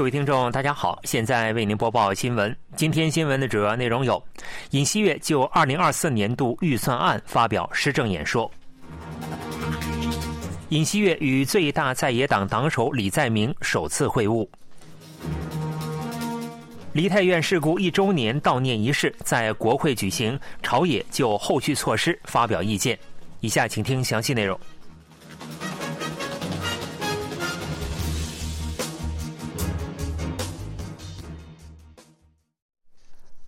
各位听众，大家好，现在为您播报新闻。今天新闻的主要内容有：尹锡悦就二零二四年度预算案发表施政演说；尹锡悦与最大在野党党首李在明首次会晤；梨泰院事故一周年悼念仪式在国会举行，朝野就后续措施发表意见。以下请听详细内容。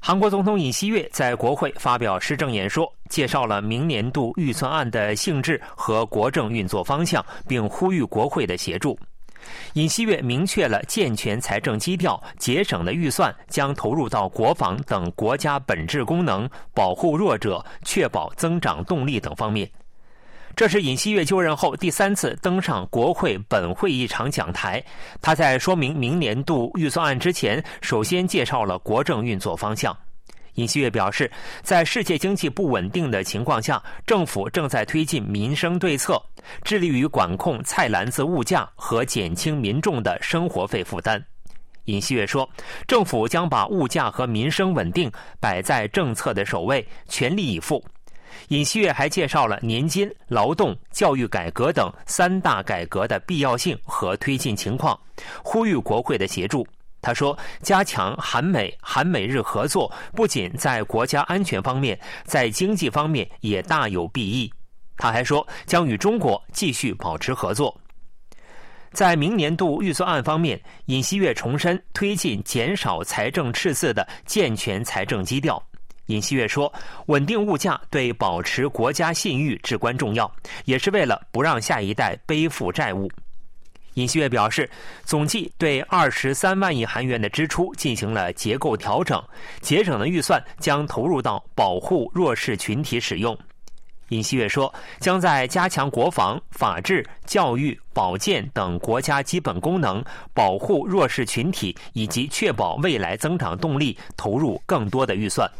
韩国总统尹锡悦在国会发表施政演说，介绍了明年度预算案的性质和国政运作方向，并呼吁国会的协助。尹锡悦明确了健全财政基调、节省的预算将投入到国防等国家本质功能、保护弱者、确保增长动力等方面。这是尹锡悦就任后第三次登上国会本会议场讲台。他在说明明年度预算案之前，首先介绍了国政运作方向。尹锡悦表示，在世界经济不稳定的情况下，政府正在推进民生对策，致力于管控菜篮子物价和减轻民众的生活费负担。尹锡悦说，政府将把物价和民生稳定摆在政策的首位，全力以赴。尹锡悦还介绍了年金、劳动、教育改革等三大改革的必要性和推进情况，呼吁国会的协助。他说：“加强韩美、韩美日合作，不仅在国家安全方面，在经济方面也大有裨益。”他还说：“将与中国继续保持合作。”在明年度预算案方面，尹锡悦重申推进减少财政赤字的健全财政基调。尹锡悦说：“稳定物价对保持国家信誉至关重要，也是为了不让下一代背负债务。”尹锡悦表示，总计对二十三万亿韩元的支出进行了结构调整，节省的预算将投入到保护弱势群体使用。尹锡悦说，将在加强国防、法治、教育、保健等国家基本功能，保护弱势群体以及确保未来增长动力投入更多的预算。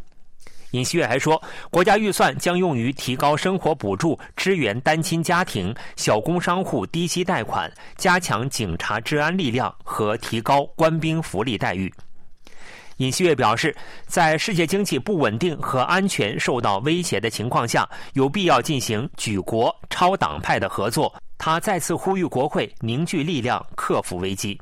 尹锡悦还说，国家预算将用于提高生活补助、支援单亲家庭、小工商户低息贷款、加强警察治安力量和提高官兵福利待遇。尹锡悦表示，在世界经济不稳定和安全受到威胁的情况下，有必要进行举国超党派的合作。他再次呼吁国会凝聚力量，克服危机。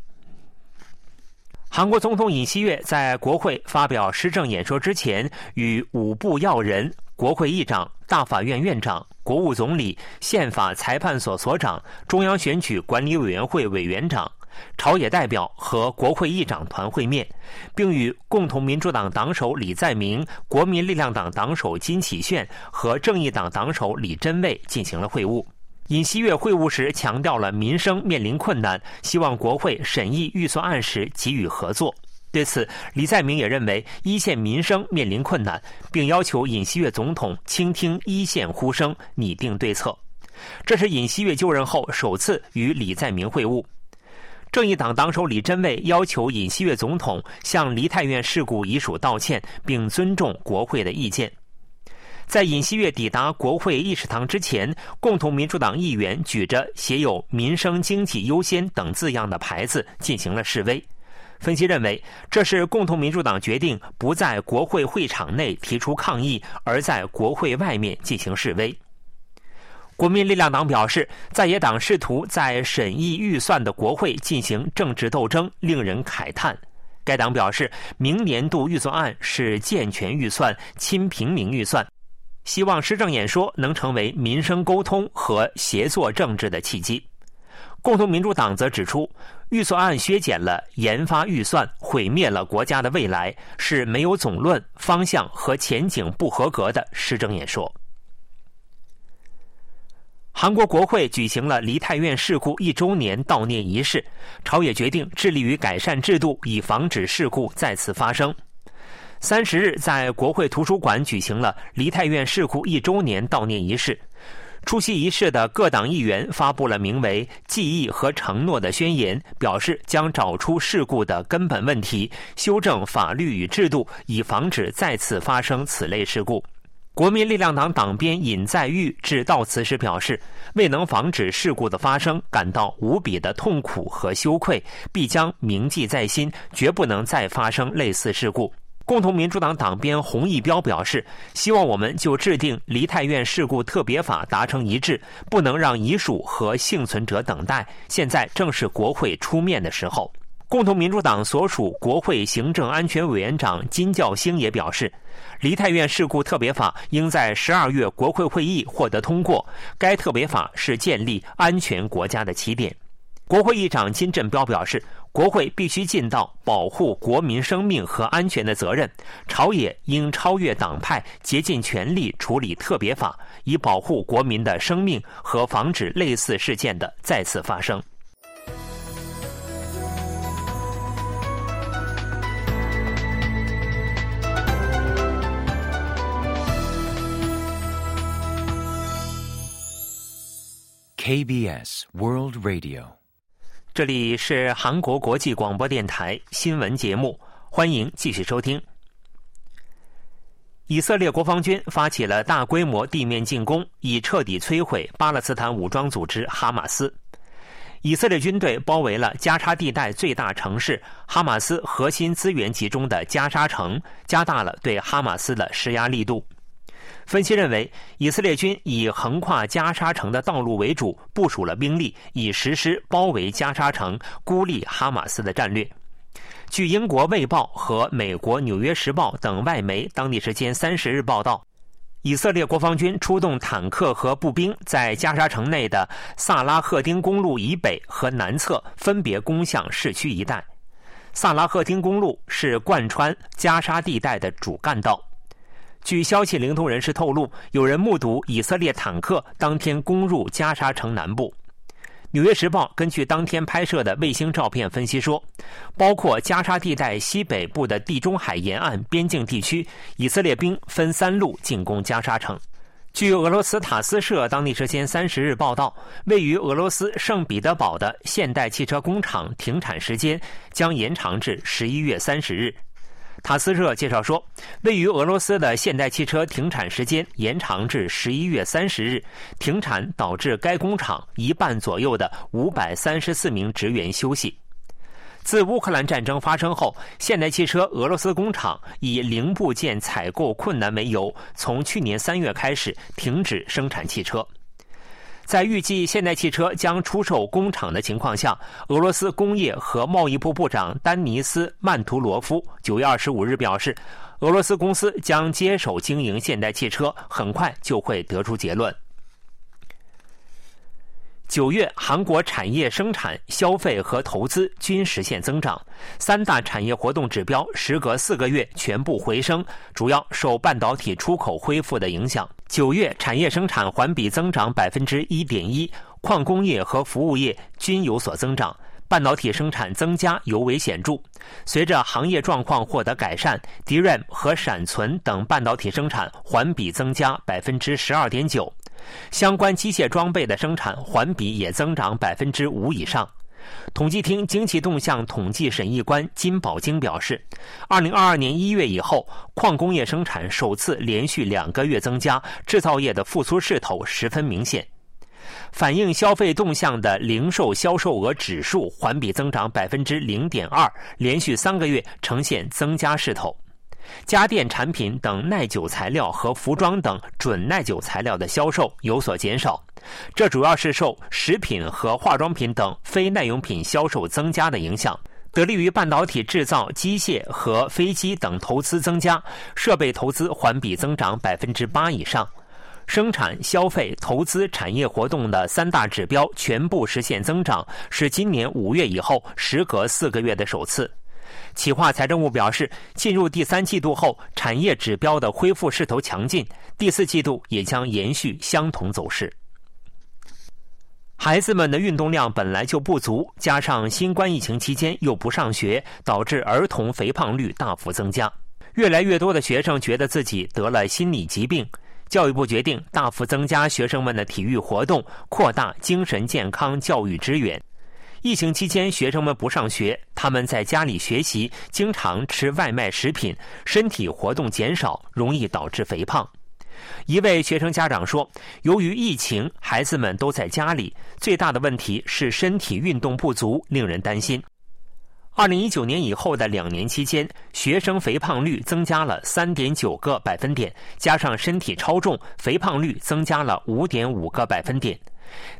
韩国总统尹锡悦在国会发表施政演说之前，与五部要人、国会议长、大法院院长、国务总理、宪法裁判所所长、中央选举管理委员会委员长、朝野代表和国会议长团会面，并与共同民主党党首李在明、国民力量党党首金启炫和正义党党首李珍蔚进行了会晤。尹锡悦会晤时强调了民生面临困难，希望国会审议预算案时给予合作。对此，李在明也认为一线民生面临困难，并要求尹锡悦总统倾听一线呼声，拟定对策。这是尹锡悦就任后首次与李在明会晤。正义党党首李珍蔚要求尹锡悦总统向梨泰院事故遗属道歉，并尊重国会的意见。在尹锡悦抵达国会议事堂之前，共同民主党议员举着写有“民生经济优先”等字样的牌子进行了示威。分析认为，这是共同民主党决定不在国会会场内提出抗议，而在国会外面进行示威。国民力量党表示，在野党试图在审议预算的国会进行政治斗争，令人慨叹。该党表示，明年度预算案是健全预算、亲平民预算。希望施政演说能成为民生沟通和协作政治的契机。共同民主党则指出，预算案削减了研发预算，毁灭了国家的未来，是没有总论、方向和前景不合格的施政演说。韩国国会举行了梨泰院事故一周年悼念仪式，朝野决定致力于改善制度，以防止事故再次发生。三十日，在国会图书馆举行了梨泰院事故一周年悼念仪式。出席仪式的各党议员发布了名为“记忆和承诺”的宣言，表示将找出事故的根本问题，修正法律与制度，以防止再次发生此类事故。国民力量党党鞭尹在玉致悼词时表示，未能防止事故的发生，感到无比的痛苦和羞愧，必将铭记在心，绝不能再发生类似事故。共同民主党党鞭洪义标表示，希望我们就制定梨泰院事故特别法达成一致，不能让遗属和幸存者等待。现在正是国会出面的时候。共同民主党所属国会行政安全委员长金教星也表示，梨泰院事故特别法应在十二月国会会议获得通过。该特别法是建立安全国家的起点。国会议长金振彪表示，国会必须尽到保护国民生命和安全的责任，朝野应超越党派，竭尽全力处理特别法，以保护国民的生命和防止类似事件的再次发生。KBS World Radio，这里是韩国国际广播电台新闻节目，欢迎继续收听。以色列国防军发起了大规模地面进攻，以彻底摧毁巴勒斯坦武装组织哈马斯。以色列军队包围了加沙地带最大城市哈马斯核心资源集中的加沙城，加大了对哈马斯的施压力度。分析认为，以色列军以横跨加沙城的道路为主，部署了兵力，以实施包围加沙城、孤立哈马斯的战略。据英国《卫报》和美国《纽约时报》等外媒当地时间三十日报道，以色列国防军出动坦克和步兵，在加沙城内的萨拉赫丁公路以北和南侧分别攻向市区一带。萨拉赫丁公路是贯穿加沙地带的主干道。据消息灵通人士透露，有人目睹以色列坦克当天攻入加沙城南部。《纽约时报》根据当天拍摄的卫星照片分析说，包括加沙地带西北部的地中海沿岸边境地区，以色列兵分三路进攻加沙城。据俄罗斯塔斯社当地时间三十日报道，位于俄罗斯圣彼得堡的现代汽车工厂停产时间将延长至十一月三十日。塔斯社介绍说，位于俄罗斯的现代汽车停产时间延长至十一月三十日。停产导致该工厂一半左右的五百三十四名职员休息。自乌克兰战争发生后，现代汽车俄罗斯工厂以零部件采购困难为由，从去年三月开始停止生产汽车。在预计现代汽车将出售工厂的情况下，俄罗斯工业和贸易部部长丹尼斯·曼图罗夫九月二十五日表示，俄罗斯公司将接手经营现代汽车，很快就会得出结论。九月，韩国产业生产、消费和投资均实现增长，三大产业活动指标时隔四个月全部回升，主要受半导体出口恢复的影响。九月产业生产环比增长百分之一点一，矿工业和服务业均有所增长，半导体生产增加尤为显著。随着行业状况获得改善，DRAM 和闪存等半导体生产环比增加百分之十二点九。相关机械装备的生产环比也增长百分之五以上。统计厅经济动向统计审议官金宝京表示，二零二二年一月以后，矿工业生产首次连续两个月增加，制造业的复苏势头十分明显。反映消费动向的零售销售额指数环比增长百分之零点二，连续三个月呈现增加势头。家电产品等耐久材料和服装等准耐久材料的销售有所减少，这主要是受食品和化妆品等非耐用品销售增加的影响。得力于半导体制造、机械和飞机等投资增加，设备投资环比增长百分之八以上。生产、消费、投资产业活动的三大指标全部实现增长，是今年五月以后时隔四个月的首次。企划财政部表示，进入第三季度后，产业指标的恢复势头强劲，第四季度也将延续相同走势。孩子们的运动量本来就不足，加上新冠疫情期间又不上学，导致儿童肥胖率大幅增加。越来越多的学生觉得自己得了心理疾病，教育部决定大幅增加学生们的体育活动，扩大精神健康教育支援。疫情期间，学生们不上学，他们在家里学习，经常吃外卖食品，身体活动减少，容易导致肥胖。一位学生家长说：“由于疫情，孩子们都在家里，最大的问题是身体运动不足，令人担心。”二零一九年以后的两年期间，学生肥胖率增加了三点九个百分点，加上身体超重，肥胖率增加了五点五个百分点。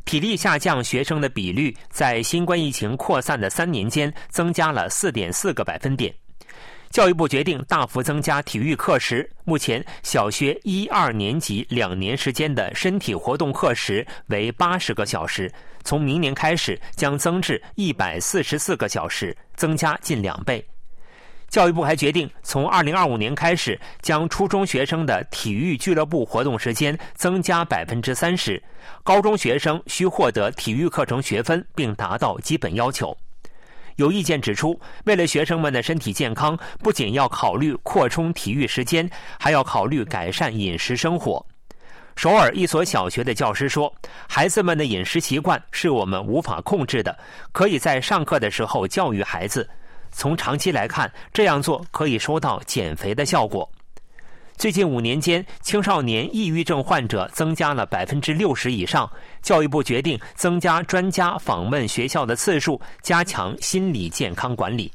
体力下降学生的比率在新冠疫情扩散的三年间增加了四点四个百分点。教育部决定大幅增加体育课时，目前小学一二年级两年时间的身体活动课时为八十个小时，从明年开始将增至一百四十四个小时，增加近两倍。教育部还决定，从二零二五年开始，将初中学生的体育俱乐部活动时间增加百分之三十，高中学生需获得体育课程学分并达到基本要求。有意见指出，为了学生们的身体健康，不仅要考虑扩充体育时间，还要考虑改善饮食生活。首尔一所小学的教师说：“孩子们的饮食习惯是我们无法控制的，可以在上课的时候教育孩子。从长期来看，这样做可以收到减肥的效果。”最近五年间，青少年抑郁症患者增加了百分之六十以上。教育部决定增加专家访问学校的次数，加强心理健康管理。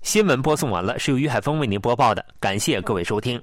新闻播送完了，是由于海峰为您播报的，感谢各位收听。